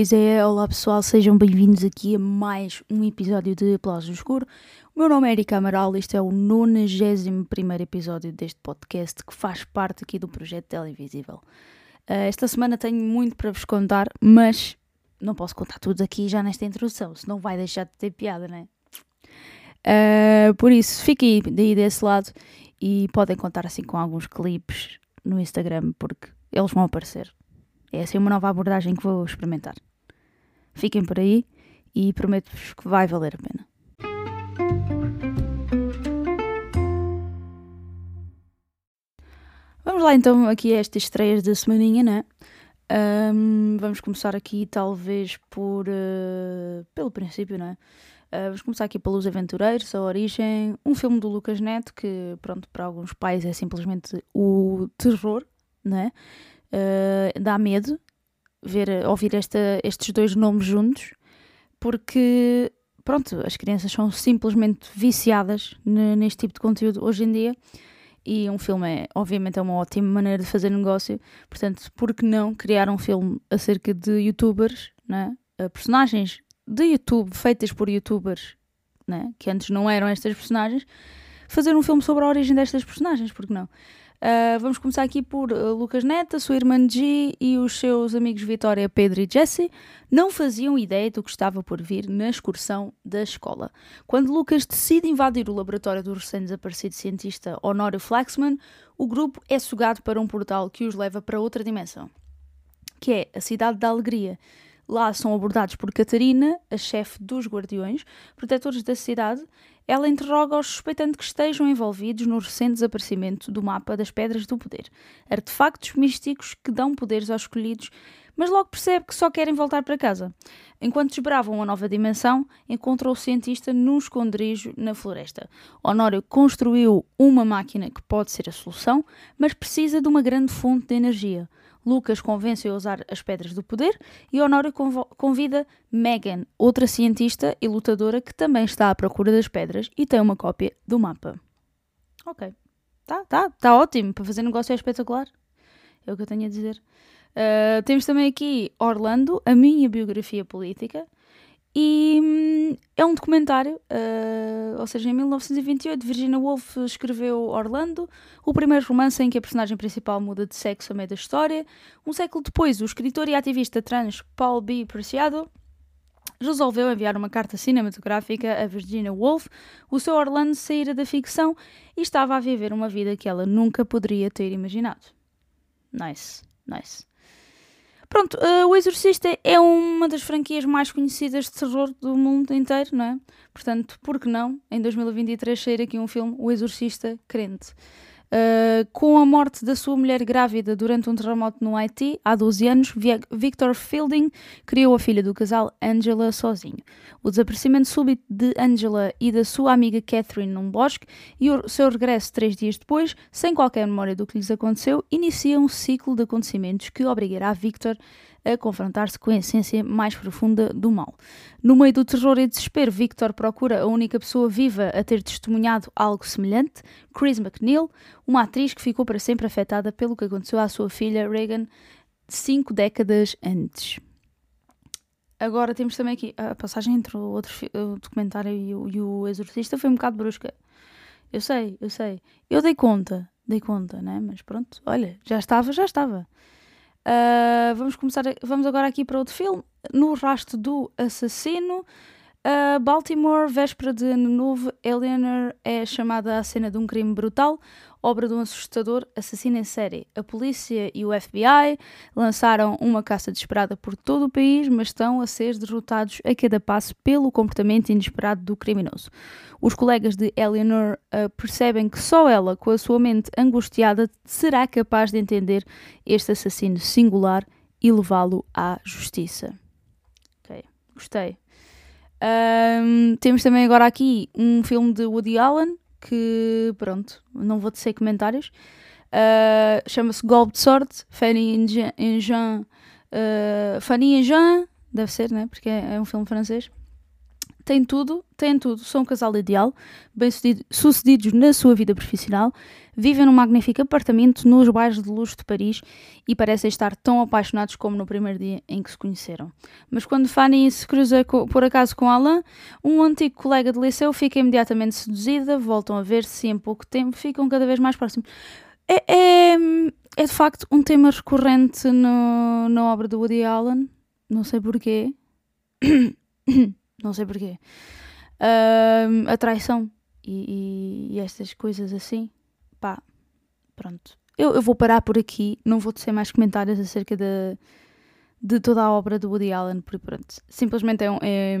Pois é, olá pessoal, sejam bem-vindos aqui a mais um episódio de Aplausos no Escuro. O meu nome é Erika Amaral, este é o 91 episódio deste podcast que faz parte aqui do projeto Televisível. Uh, esta semana tenho muito para vos contar, mas não posso contar tudo aqui já nesta introdução, senão vai deixar de ter piada, não é? Uh, por isso, fiquem daí desse lado e podem contar assim com alguns clipes no Instagram, porque eles vão aparecer. É assim uma nova abordagem que vou experimentar. Fiquem por aí e prometo-vos que vai valer a pena. Vamos lá então aqui a estas estreias da semaninha, né? Um, vamos começar aqui talvez por uh, pelo princípio, né? Uh, vamos começar aqui pelos Aventureiros, a origem, um filme do Lucas Neto que, pronto, para alguns pais é simplesmente o terror, né? Uh, dá medo ver, ouvir esta, estes dois nomes juntos, porque, pronto, as crianças são simplesmente viciadas neste tipo de conteúdo hoje em dia. E um filme é, obviamente, é uma ótima maneira de fazer negócio. Portanto, por que não criar um filme acerca de youtubers, né? personagens de YouTube feitas por youtubers, né? que antes não eram estas personagens, fazer um filme sobre a origem destas personagens, por que não? Uh, vamos começar aqui por uh, Lucas Neta, sua irmã G e os seus amigos Vitória, Pedro e Jesse não faziam ideia do que estava por vir na excursão da escola. Quando Lucas decide invadir o laboratório do recém-desaparecido cientista Honório Flaxman, o grupo é sugado para um portal que os leva para outra dimensão, que é a Cidade da Alegria. Lá são abordados por Catarina, a chefe dos Guardiões, protetores da cidade, ela interroga-os suspeitando que estejam envolvidos no recente desaparecimento do mapa das Pedras do Poder, artefactos místicos que dão poderes aos escolhidos, mas logo percebe que só querem voltar para casa. Enquanto desbravam uma nova dimensão, encontrou o cientista num esconderijo na floresta. Honório construiu uma máquina que pode ser a solução, mas precisa de uma grande fonte de energia. Lucas convence-o a usar as pedras do poder e Honório convida Megan, outra cientista e lutadora que também está à procura das pedras e tem uma cópia do mapa. Ok. Tá, tá, tá ótimo. Para fazer negócio é espetacular. É o que eu tenho a dizer. Uh, temos também aqui Orlando, a minha biografia política. E hum, é um documentário, uh, ou seja, em 1928 Virginia Woolf escreveu Orlando, o primeiro romance em que a personagem principal muda de sexo a meio da história. Um século depois, o escritor e ativista trans Paul B. Preciado resolveu enviar uma carta cinematográfica a Virginia Woolf. O seu Orlando saíra da ficção e estava a viver uma vida que ela nunca poderia ter imaginado. Nice, nice. Pronto, uh, O Exorcista é uma das franquias mais conhecidas de terror do mundo inteiro, não é? Portanto, por que não, em 2023, sair aqui um filme, O Exorcista Crente? Uh, com a morte da sua mulher grávida durante um terremoto no Haiti, há 12 anos, Victor Fielding criou a filha do casal, Angela, sozinho. O desaparecimento súbito de Angela e da sua amiga Catherine num bosque e o seu regresso três dias depois, sem qualquer memória do que lhes aconteceu, inicia um ciclo de acontecimentos que obrigará Victor a confrontar-se com a essência mais profunda do mal. No meio do terror e desespero, Victor procura a única pessoa viva a ter testemunhado algo semelhante, Chris McNeil, uma atriz que ficou para sempre afetada pelo que aconteceu à sua filha Reagan cinco décadas antes. Agora temos também aqui a passagem entre o outro o documentário e o, e o Exorcista foi um bocado brusca. Eu sei, eu sei. Eu dei conta, dei conta, né? Mas pronto, olha, já estava, já estava. Uh, vamos começar, vamos agora aqui para outro filme. No rastro do assassino, uh, Baltimore, véspera de ano novo, Eleanor é chamada à cena de um crime brutal, obra de um assustador assassino em série. A polícia e o FBI lançaram uma caça desesperada por todo o país, mas estão a ser derrotados a cada passo pelo comportamento inesperado do criminoso. Os colegas de Eleanor uh, percebem que só ela, com a sua mente angustiada, será capaz de entender este assassino singular e levá-lo à justiça. Ok, gostei. Um, temos também agora aqui um filme de Woody Allen, que, pronto, não vou tecer comentários. Uh, Chama-se Golpe de Sorte, Fanny e Jean, uh, Fanny e Jean, deve ser, né? Porque é, é um filme francês. Tem tudo, tem tudo. São um casal ideal, bem sucedidos na sua vida profissional, vivem num magnífico apartamento nos bairros de luxo de Paris e parecem estar tão apaixonados como no primeiro dia em que se conheceram. Mas quando Fanny se cruza por acaso com Alain, um antigo colega de liceu fica imediatamente seduzida, voltam a ver-se em pouco tempo ficam cada vez mais próximos. É, é, é de facto um tema recorrente no, na obra do Woody Allen, não sei porquê. não sei porquê. Uh, a traição e, e, e, estas coisas assim. Pá, pronto. Eu, eu vou parar por aqui, não vou tecer mais comentários acerca de, de toda a obra do Woody Allen, porque pronto, simplesmente é, é,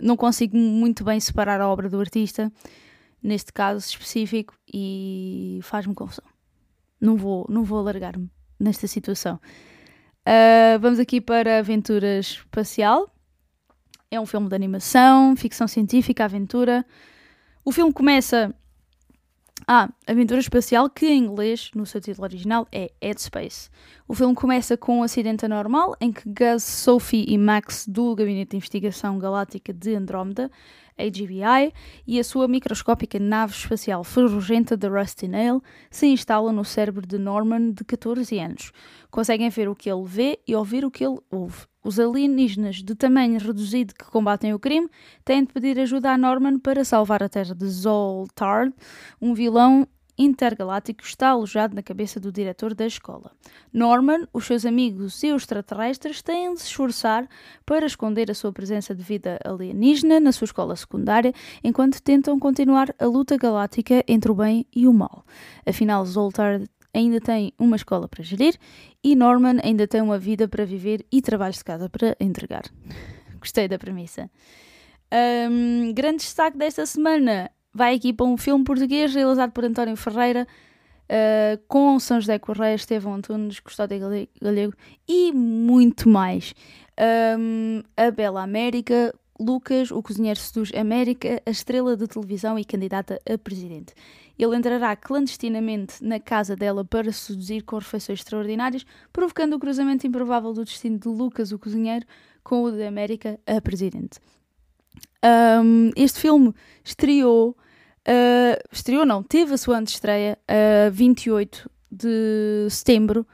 não consigo muito bem separar a obra do artista, neste caso específico, e faz-me confusão. Não vou, não vou alargar-me nesta situação. Uh, vamos aqui para Aventura Espacial. É um filme de animação, ficção científica, aventura. O filme começa. Ah, Aventura Espacial, que em inglês, no seu título original, é Headspace. O filme começa com um acidente anormal em que Gus, Sophie e Max, do Gabinete de Investigação Galáctica de Andrómeda, AGBI, e a sua microscópica nave espacial ferrugenta da Rusty Nail se instalam no cérebro de Norman, de 14 anos. Conseguem ver o que ele vê e ouvir o que ele ouve. Os alienígenas de tamanho reduzido que combatem o crime têm de pedir ajuda a Norman para salvar a Terra de Zoltar, um vilão intergaláctico está alojado na cabeça do diretor da escola. Norman, os seus amigos e os extraterrestres têm de se esforçar para esconder a sua presença de vida alienígena na sua escola secundária, enquanto tentam continuar a luta galáctica entre o bem e o mal. Afinal, Zoltar ainda tem uma escola para gerir e Norman ainda tem uma vida para viver e trabalhos de casa para entregar. Gostei da premissa. Um, grande destaque desta semana vai aqui para um filme português realizado por António Ferreira uh, com São José Correia, Estevão Antunes, Custódio Galego e muito mais. Um, a Bela América, Lucas, o cozinheiro seduz América, a estrela de televisão e candidata a presidente. Ele entrará clandestinamente na casa dela para seduzir com refeições extraordinárias, provocando o cruzamento improvável do destino de Lucas, o cozinheiro, com o de América, a presidente. Um, este filme estreou, uh, estreou não, teve a sua antestreia a uh, 28 de setembro,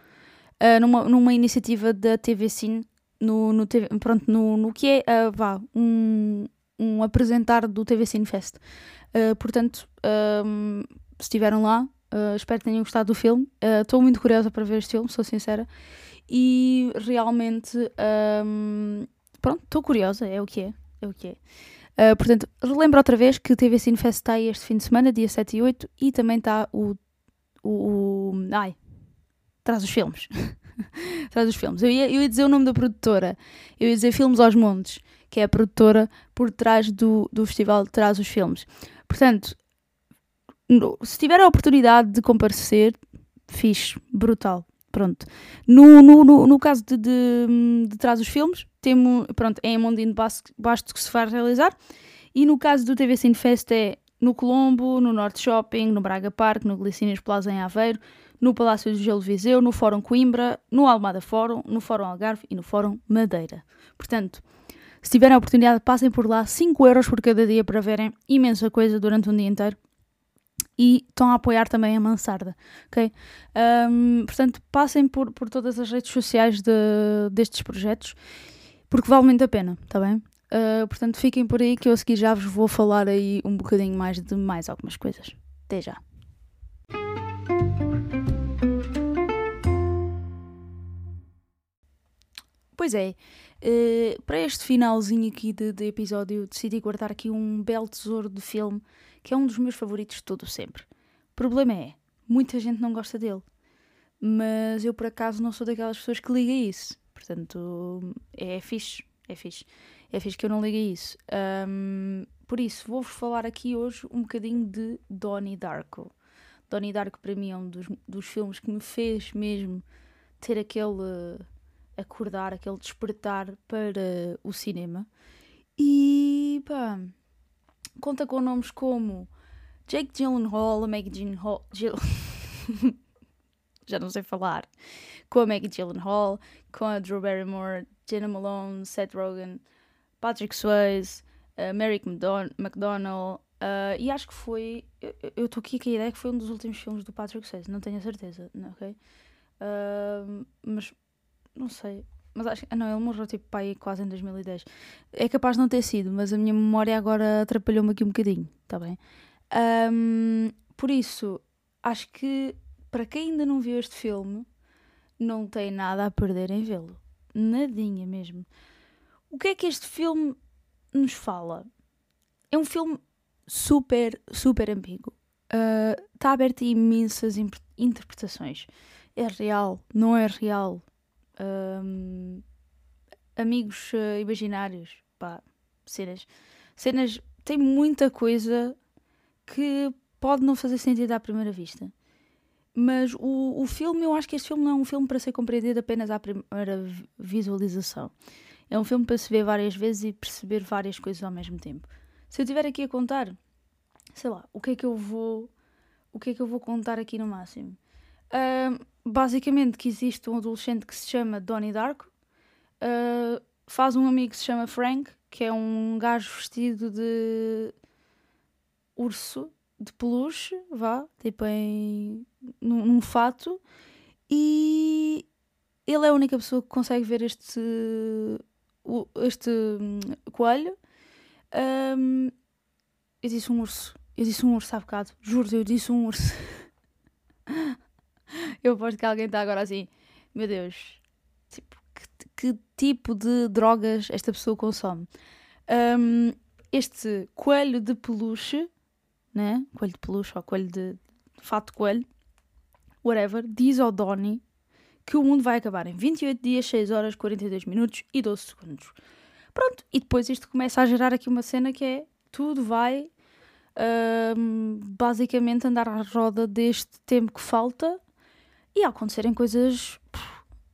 uh, numa, numa iniciativa da TV Cine, no, no, TV, pronto, no, no que é, uh, vá, um, um apresentar do TV Cine Fest. Uh, portanto, um, se estiveram lá, uh, espero que tenham gostado do filme. Estou muito curiosa para ver este filme, sou sincera. E realmente, um, pronto, estou curiosa, é o que é. É o que é. Uh, portanto, relembro outra vez que o TV Cine Fest está aí este fim de semana, dia 7 e 8, e também está o. o, o ai, traz os filmes. traz os filmes. Eu ia, eu ia dizer o nome da produtora, eu ia dizer Filmes aos Montes, que é a produtora por trás do, do festival Traz os Filmes. Portanto, se tiver a oportunidade de comparecer, fixe, brutal. Pronto. No, no, no, no caso de, de, de Traz os Filmes, temos, pronto, é em Mondino Basto que se faz realizar. E no caso do TV Cine Fest é no Colombo, no Norte Shopping, no Braga Park, no Glicínios Plaza em Aveiro, no Palácio do Gelo Viseu, no Fórum Coimbra, no Almada Fórum, no Fórum Algarve e no Fórum Madeira. Portanto, se tiverem a oportunidade, passem por lá 5 euros por cada dia para verem imensa coisa durante um dia inteiro e estão a apoiar também a Mansarda, ok? Um, portanto, passem por, por todas as redes sociais de, destes projetos porque vale muito a pena, está bem? Uh, portanto, fiquem por aí que eu a seguir já vos vou falar aí um bocadinho mais de mais algumas coisas. Até já! Pois é, uh, para este finalzinho aqui de, de, episódio decidi guardar aqui um belo tesouro de filme que é um dos meus favoritos de todo sempre. O problema é, muita gente não gosta dele, mas eu por acaso não sou daquelas pessoas que liga isso. Portanto, é fixe, é fixe. É fixe que eu não liguei isso. Um, por isso, vou-vos falar aqui hoje um bocadinho de Donnie Darko. Donnie Darko para mim é um dos, dos filmes que me fez mesmo ter aquele acordar, aquele despertar para o cinema. E pá, conta com nomes como Jake Gyllenhaal, Maggie Gyllenhaal, Jill... já não sei falar, com a Maggie Gyllenhaal, com a Drew Barrymore, Jenna Malone, Seth Rogen, Patrick Swayze, uh, Merrick McDonald, uh, e acho que foi. Eu estou aqui com a ideia que foi um dos últimos filmes do Patrick Swayze, não tenho a certeza, ok? Uh, mas não sei. Mas acho que. Ah, não, ele morreu tipo pai quase em 2010. É capaz de não ter sido, mas a minha memória agora atrapalhou-me aqui um bocadinho, tá bem? Um, por isso, acho que para quem ainda não viu este filme, não tem nada a perder em vê-lo. Nadinha mesmo. O que é que este filme nos fala? É um filme super, super ambíguo. Está uh, aberto a imensas interpretações. É real, não é real. Um, amigos uh, imaginários, pá, cenas. Cenas. Tem muita coisa que pode não fazer sentido à primeira vista. Mas o, o filme, eu acho que este filme não é um filme para ser compreendido apenas à primeira visualização. É um filme para se ver várias vezes e perceber várias coisas ao mesmo tempo. Se eu estiver aqui a contar, sei lá, o que é que eu vou, o que é que eu vou contar aqui no máximo? Uh, basicamente que existe um adolescente que se chama Donnie Darko, uh, faz um amigo que se chama Frank, que é um gajo vestido de urso, de peluche, vá, tipo em num, num fato, e ele é a única pessoa que consegue ver este este hum, coelho. Um, eu disse um urso. Eu disse um urso há bocado. Juro, eu disse um urso. eu aposto que alguém está agora assim. Meu Deus. Tipo, que, que, tipo de drogas esta pessoa consome? Um, este coelho de peluche, né? Coelho de peluche ou coelho de fato coelho, whatever, diz ao Donnie que o mundo vai acabar em 28 dias, 6 horas, 42 minutos e 12 segundos. Pronto, e depois isto começa a gerar aqui uma cena que é tudo vai uh, basicamente andar à roda deste tempo que falta e a acontecerem coisas,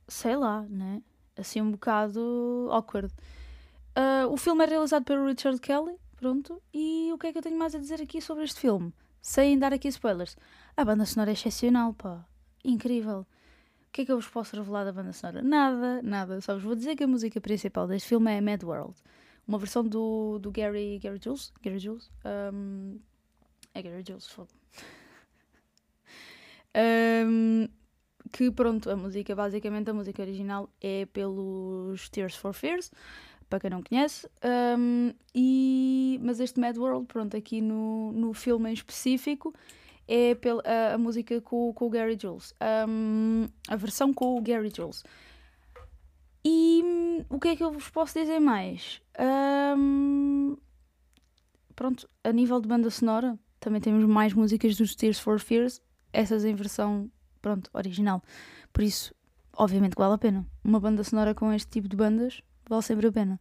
sei lá, né? Assim um bocado awkward. Uh, o filme é realizado pelo Richard Kelly, pronto, e o que é que eu tenho mais a dizer aqui sobre este filme? Sem dar aqui spoilers. A banda sonora é excepcional, pá. Incrível que é que eu vos posso revelar da banda sonora? Nada, nada. Só vos vou dizer que a música principal deste filme é Mad World. Uma versão do, do Gary, Gary Jules. Gary Jules? Um, é Gary Jules, fogo. um, que pronto, a música, basicamente a música original é pelos Tears for Fears, para quem não conhece. Um, e, mas este Mad World, pronto, aqui no, no filme em específico é pela, a, a música com, com o Gary Jules. Um, a versão com o Gary Jules. E o que é que eu vos posso dizer mais? Um, pronto, a nível de banda sonora, também temos mais músicas dos Tears for Fears, essas em versão, pronto, original. Por isso, obviamente que vale a pena. Uma banda sonora com este tipo de bandas vale sempre a pena.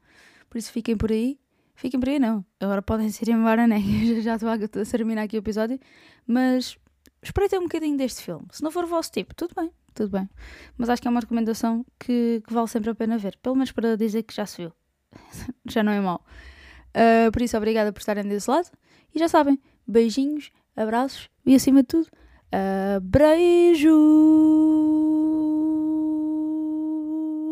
Por isso, fiquem por aí. Fiquem por aí, não. Agora podem se ir embora, né? já estou a terminar aqui o episódio. Mas espreitem um bocadinho deste filme. Se não for o vosso tipo, tudo bem, tudo bem. Mas acho que é uma recomendação que, que vale sempre a pena ver. Pelo menos para dizer que já se viu. já não é mau. Uh, por isso, obrigada por estarem desse lado. E já sabem, beijinhos, abraços e acima de tudo, uh,